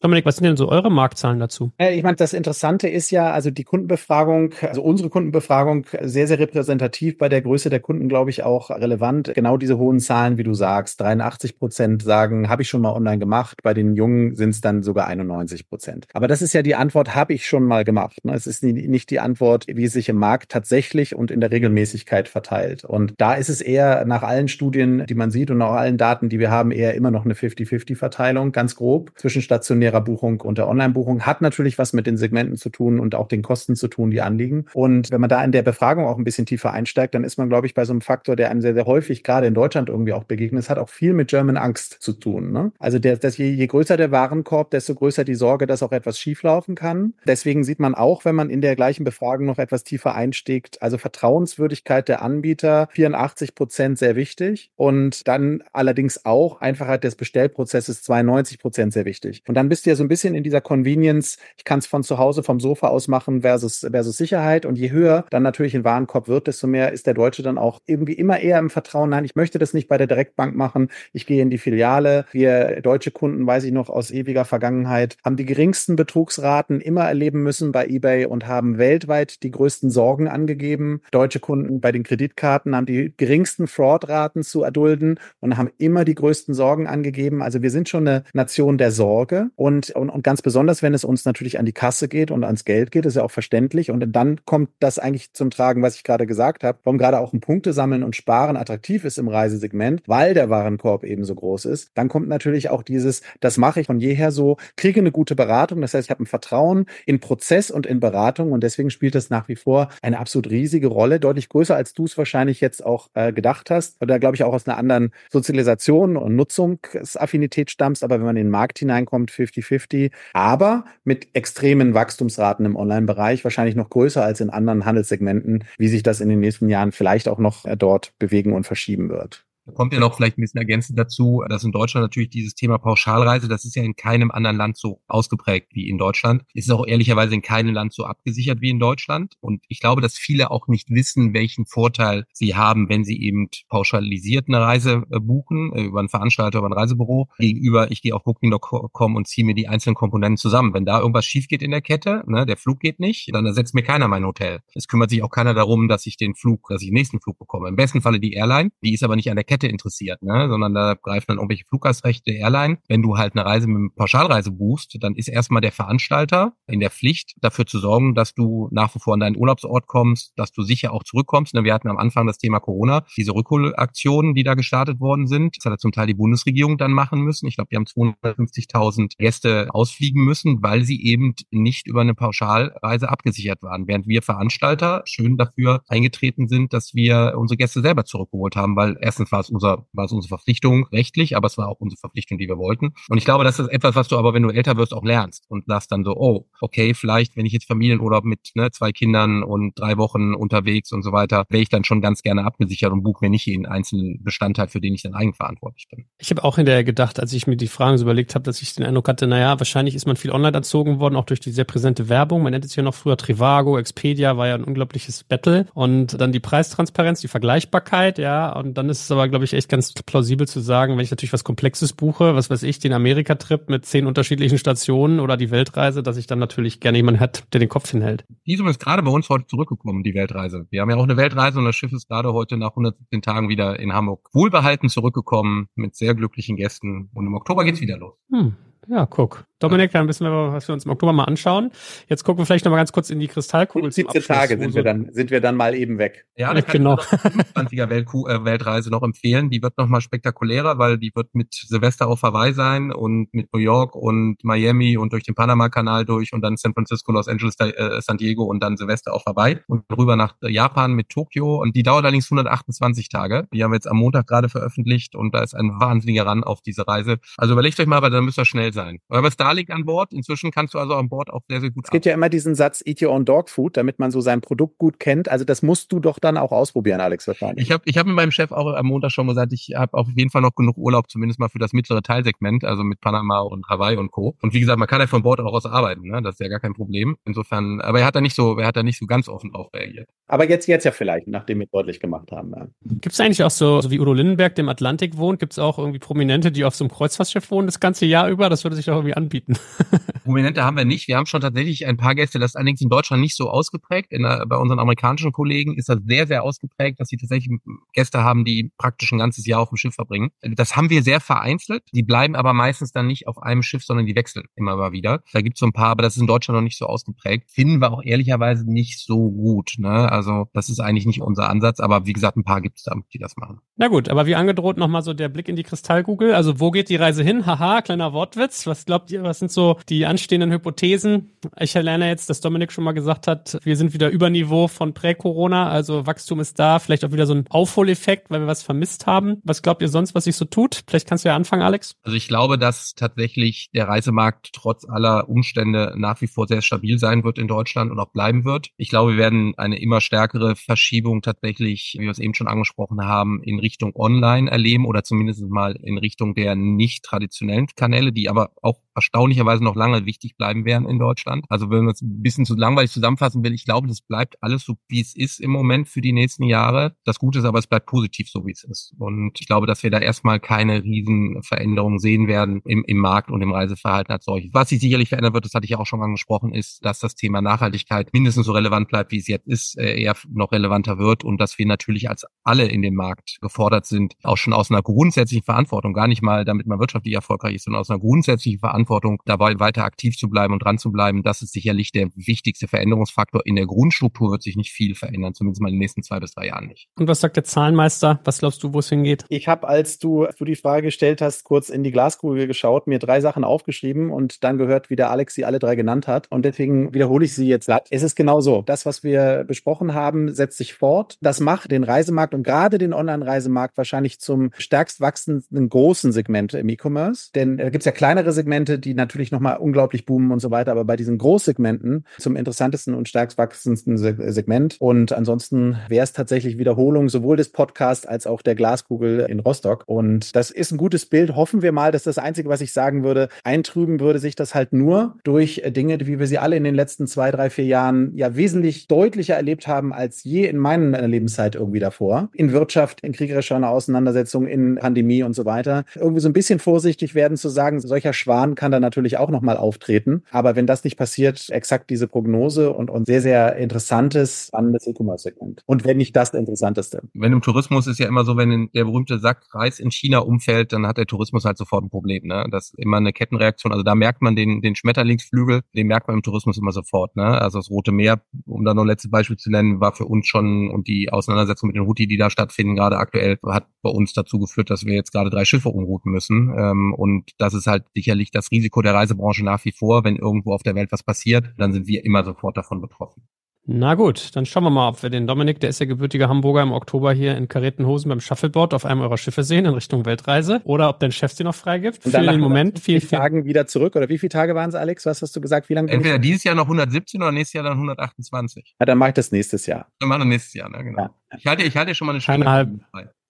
Dominik, was sind denn so eure Marktzahlen dazu?
Äh, ich meine, das Interessante ist ja, also die Kundenbefragung, also unsere Kundenbefragung, sehr, sehr repräsentativ bei der Größe der Kunden, glaube ich, auch relevant. Genau diese hohen Zahlen, wie du sagst. 83 Prozent sagen, habe ich schon mal online gemacht. Bei den Jungen sind es dann sogar 91 Prozent. Aber das ist ja die Antwort, habe ich schon mal gemacht. Ne? Es ist nicht die Antwort, wie es sich im Markt tatsächlich und in der Regelmäßigkeit verteilt. Und da ist es eher nach allen Studien, die man sieht und auch allen Daten, die wir haben, eher immer noch eine 50-50-Verteilung, ganz grob, zwischen stationär stationärer Buchung und der Online-Buchung hat natürlich was mit den Segmenten zu tun und auch den Kosten zu tun, die anliegen. Und wenn man da in der Befragung auch ein bisschen tiefer einsteigt, dann ist man, glaube ich, bei so einem Faktor, der einem sehr, sehr häufig gerade in Deutschland irgendwie auch begegnet. Es hat auch viel mit German Angst zu tun. Ne? Also der, das, je, je größer der Warenkorb, desto größer die Sorge, dass auch etwas schieflaufen kann. Deswegen sieht man auch, wenn man in der gleichen Befragung noch etwas tiefer einsteigt, also Vertrauenswürdigkeit der Anbieter, 84 Prozent sehr wichtig. Und dann allerdings auch Einfachheit des Bestellprozesses, 92 Prozent sehr wichtig. Und dann bist bist ja so ein bisschen in dieser Convenience, ich kann es von zu Hause vom Sofa aus machen versus, versus Sicherheit. Und je höher dann natürlich ein Warenkorb wird, desto mehr ist der Deutsche dann auch irgendwie immer eher im Vertrauen, nein, ich möchte das nicht bei der Direktbank machen, ich gehe in die Filiale. Wir deutsche Kunden, weiß ich noch aus ewiger Vergangenheit, haben die geringsten Betrugsraten immer erleben müssen bei eBay und haben weltweit die größten Sorgen angegeben. Deutsche Kunden bei den Kreditkarten haben die geringsten Fraudraten zu erdulden und haben immer die größten Sorgen angegeben. Also wir sind schon eine Nation der Sorge. Und und, und, und ganz besonders, wenn es uns natürlich an die Kasse geht und ans Geld geht, ist ja auch verständlich. Und dann kommt das eigentlich zum Tragen, was ich gerade gesagt habe, warum gerade auch ein Punkte sammeln und sparen attraktiv ist im Reisesegment, weil der Warenkorb eben so groß ist. Dann kommt natürlich auch dieses, das mache ich von jeher so, kriege eine gute Beratung. Das heißt, ich habe ein Vertrauen in Prozess und in Beratung und deswegen spielt das nach wie vor eine absolut riesige Rolle, deutlich größer, als du es wahrscheinlich jetzt auch äh, gedacht hast. Oder glaube ich auch aus einer anderen Sozialisation und Nutzungsaffinität stammst. Aber wenn man in den Markt hineinkommt, 50 50-50, aber mit extremen Wachstumsraten im Online-Bereich, wahrscheinlich noch größer als in anderen Handelssegmenten, wie sich das in den nächsten Jahren vielleicht auch noch äh, dort bewegen und verschieben wird.
Kommt ja noch vielleicht ein bisschen ergänzend dazu, dass in Deutschland natürlich dieses Thema Pauschalreise, das ist ja in keinem anderen Land so ausgeprägt wie in Deutschland. Es ist auch ehrlicherweise in keinem Land so abgesichert wie in Deutschland. Und ich glaube, dass viele auch nicht wissen, welchen Vorteil sie haben, wenn sie eben pauschalisiert eine Reise äh, buchen, äh, über einen Veranstalter, über ein Reisebüro, gegenüber, ich gehe auf Booking.com und ziehe mir die einzelnen Komponenten zusammen. Wenn da irgendwas schief geht in der Kette, ne, der Flug geht nicht, dann ersetzt mir keiner mein Hotel. Es kümmert sich auch keiner darum, dass ich den Flug, dass ich den nächsten Flug bekomme. Im besten Falle die Airline, die ist aber nicht an der Kette interessiert, ne, sondern da greifen dann irgendwelche Fluggastrechte Airline. Wenn du halt eine Reise mit einem Pauschalreise buchst, dann ist erstmal der Veranstalter in der Pflicht, dafür zu sorgen, dass du nach wie vor an deinen Urlaubsort kommst, dass du sicher auch zurückkommst. Ne, wir hatten am Anfang das Thema Corona, diese Rückholaktionen, die da gestartet worden sind. Das hat zum Teil die Bundesregierung dann machen müssen. Ich glaube, die haben 250.000 Gäste ausfliegen müssen, weil sie eben nicht über eine Pauschalreise abgesichert waren. Während wir Veranstalter schön dafür eingetreten sind, dass wir unsere Gäste selber zurückgeholt haben, weil erstens war es unser, war es unsere Verpflichtung rechtlich, aber es war auch unsere Verpflichtung, die wir wollten. Und ich glaube, das ist etwas, was du aber, wenn du älter wirst, auch lernst und sagst dann so, oh, okay, vielleicht, wenn ich jetzt Familienurlaub mit ne, zwei Kindern und drei Wochen unterwegs und so weiter, wäre ich dann schon ganz gerne abgesichert und buche mir nicht jeden einzelnen Bestandteil, für den ich dann eigenverantwortlich bin.
Ich habe auch hinterher gedacht, als ich mir die Fragen so überlegt habe, dass ich den Eindruck hatte, naja, wahrscheinlich ist man viel online erzogen worden, auch durch die sehr präsente Werbung. Man nennt es ja noch früher Trivago, Expedia war ja ein unglaubliches Battle und dann die Preistransparenz, die Vergleichbarkeit, ja, und dann ist es aber, glaube ich, echt ganz plausibel zu sagen, wenn ich natürlich was Komplexes buche, was weiß ich, den Amerika-Trip mit zehn unterschiedlichen Stationen oder die Weltreise, dass ich dann natürlich gerne jemanden hat, der den Kopf hinhält.
Die ist übrigens gerade bei uns heute zurückgekommen, die Weltreise. Wir haben ja auch eine Weltreise und das Schiff ist gerade heute nach 117 Tagen wieder in Hamburg wohlbehalten zurückgekommen mit sehr glücklichen Gästen und im Oktober geht's wieder los.
Hm. Ja, guck. Dominik, dann wissen wir, was wir uns im Oktober mal anschauen. Jetzt gucken wir vielleicht noch mal ganz kurz in die Kristallkugel.
17 Tage sind wir dann, sind wir dann mal eben weg.
Ja, da kann genau. ich die 25er Welt äh, Weltreise noch empfehlen. Die wird noch mal spektakulärer, weil die wird mit Silvester auf Hawaii sein und mit New York und Miami und durch den Panama-Kanal durch und dann San Francisco, Los Angeles, äh, San Diego und dann Silvester auf Hawaii und rüber nach Japan mit Tokio. Und die dauert allerdings 128 Tage. Die haben wir jetzt am Montag gerade veröffentlicht und da ist ein wahnsinniger Ran auf diese Reise. Also überlegt euch mal, aber dann müsst ihr schnell sein. Aber Starlink an Bord. Inzwischen kannst du also an Bord auch sehr, sehr gut.
Es gibt ja immer diesen Satz, eat your own dog food, damit man so sein Produkt gut kennt. Also das musst du doch dann auch ausprobieren, Alex, wahrscheinlich.
Ich habe ich hab mit meinem Chef auch am Montag schon gesagt, ich habe auf jeden Fall noch genug Urlaub, zumindest mal für das mittlere Teilsegment, also mit Panama und Hawaii und Co. Und wie gesagt, man kann ja von Bord auch aus arbeiten, ne? das ist ja gar kein Problem. Insofern, aber er hat da nicht so, er hat da nicht so ganz offen drauf reagiert.
Aber jetzt, jetzt ja vielleicht, nachdem wir deutlich gemacht haben. Ja.
Gibt es eigentlich auch so, so wie Udo Lindenberg, der im Atlantik wohnt, gibt es auch irgendwie Prominente, die auf so einem Kreuzfahrtschiff wohnen das ganze Jahr über? Das würde sich doch irgendwie anbieten. (laughs)
Prominente haben wir nicht. Wir haben schon tatsächlich ein paar Gäste, das ist allerdings in Deutschland nicht so ausgeprägt. Der, bei unseren amerikanischen Kollegen ist das sehr, sehr ausgeprägt, dass sie tatsächlich Gäste haben, die praktisch ein ganzes Jahr auf dem Schiff verbringen. Das haben wir sehr vereinzelt. Die bleiben aber meistens dann nicht auf einem Schiff, sondern die wechseln immer mal wieder. Da gibt es so ein paar, aber das ist in Deutschland noch nicht so ausgeprägt. Finden wir auch ehrlicherweise nicht so gut. Ne? Also das ist eigentlich nicht unser Ansatz, aber wie gesagt, ein paar gibt es da, die das machen.
Na gut, aber wie angedroht nochmal so der Blick in die Kristallkugel. Also wo geht die Reise hin? Haha, kleiner Wortwitz. Was glaubt ihr, was sind so die anstehenden Hypothesen? Ich erlerne jetzt, dass Dominik schon mal gesagt hat, wir sind wieder über Niveau von Prä-Corona, also Wachstum ist da, vielleicht auch wieder so ein Aufholeffekt, weil wir was vermisst haben. Was glaubt ihr sonst, was sich so tut? Vielleicht kannst du ja anfangen, Alex.
Also ich glaube, dass tatsächlich der Reisemarkt trotz aller Umstände nach wie vor sehr stabil sein wird in Deutschland und auch bleiben wird. Ich glaube, wir werden eine immer stärkere Verschiebung tatsächlich, wie wir es eben schon angesprochen haben, in Richtung Online erleben oder zumindest mal in Richtung der nicht traditionellen Kanäle, die aber auch erstaunlicherweise noch lange wichtig bleiben werden in Deutschland. Also wenn man es ein bisschen zu langweilig zusammenfassen will, ich glaube, das bleibt alles so, wie es ist im Moment für die nächsten Jahre. Das Gute ist aber, es bleibt positiv so, wie es ist. Und ich glaube, dass wir da erstmal keine riesen Veränderungen sehen werden im, im Markt und im Reiseverhalten als solches. Was sich sicherlich verändern wird, das hatte ich ja auch schon angesprochen, ist, dass das Thema Nachhaltigkeit mindestens so relevant bleibt, wie es jetzt ist, äh, eher noch relevanter wird und dass wir natürlich als alle in dem Markt gefordert sind, auch schon aus einer grundsätzlichen Verantwortung, gar nicht mal, damit man wirtschaftlich erfolgreich ist, sondern aus einer grundsätzlichen Verantwortung dabei weiter aktiv zu bleiben und dran zu bleiben. Das ist sicherlich der wichtigste Veränderungsfaktor. In der Grundstruktur wird sich nicht viel verändern, zumindest mal in den nächsten zwei bis drei Jahren nicht.
Und was sagt der Zahlenmeister? Was glaubst du, wo es hingeht?
Ich habe, als du, als du die Frage gestellt hast, kurz in die Glaskugel geschaut, mir drei Sachen aufgeschrieben und dann gehört, wie der Alex sie alle drei genannt hat. Und deswegen wiederhole ich sie jetzt glatt. Es ist genau so. Das, was wir besprochen haben, setzt sich fort. Das macht den Reisemarkt und gerade den Online-Reisemarkt wahrscheinlich zum stärkst wachsenden großen Segment im E-Commerce. Denn da gibt es ja kleinere Segmente, die natürlich nochmal unglaublich boomen und so weiter, aber bei diesen Großsegmenten zum interessantesten und stärkst wachsendsten Segment. Und ansonsten wäre es tatsächlich Wiederholung sowohl des Podcasts als auch der Glaskugel in Rostock. Und das ist ein gutes Bild. Hoffen wir mal, dass das Einzige, was ich sagen würde, eintrüben würde sich das halt nur durch Dinge, wie wir sie alle in den letzten zwei, drei, vier Jahren ja wesentlich deutlicher erlebt haben als je in meiner Lebenszeit irgendwie davor. In Wirtschaft, in kriegerischer Auseinandersetzung, in Pandemie und so weiter. Irgendwie so ein bisschen vorsichtig werden zu sagen, solcher Schwan kann da natürlich auch nochmal auftreten. Aber wenn das nicht passiert, exakt diese Prognose und, und sehr, sehr interessantes, spannendes E-Commerce-Segment. Und wenn nicht das Interessanteste.
Wenn im Tourismus ist ja immer so, wenn der berühmte Sack Reis in China umfällt, dann hat der Tourismus halt sofort ein Problem. Ne? Das ist immer eine Kettenreaktion. Also da merkt man den, den Schmetterlingsflügel, den merkt man im Tourismus immer sofort. Ne? Also das Rote Meer, um da noch ein letztes Beispiel zu nennen, war für uns schon und die Auseinandersetzung mit den Houthi, die da stattfinden, gerade aktuell, hat bei uns dazu geführt, dass wir jetzt gerade drei Schiffe umrouten müssen. Ähm, und das ist halt sicherlich das Risiko der Reisebranche nach wie vor. Wenn irgendwo auf der Welt was passiert, dann sind wir immer sofort davon betroffen.
Na gut, dann schauen wir mal, ob wir den Dominik, der ist ja gebürtiger Hamburger, im Oktober hier in karierten Hosen beim Shuffleboard auf einem eurer Schiffe sehen in Richtung Weltreise oder ob dein Chef sie noch freigibt.
Und dann für den Moment viel, viel Tagen wieder zurück oder wie viele Tage waren es, Alex? Was hast du gesagt? Wie lange?
Entweder dieses Jahr noch 117 oder nächstes Jahr dann 128.
Ja, dann mache ich das nächstes Jahr.
Dann machen wir nächstes Jahr, ne? genau. Ja. Ich halte, ich halte schon mal eine
Stunde. Keine halben,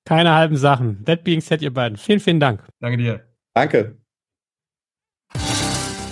keine halben Sachen. That being said, ihr beiden. Vielen, vielen Dank.
Danke dir.
Danke.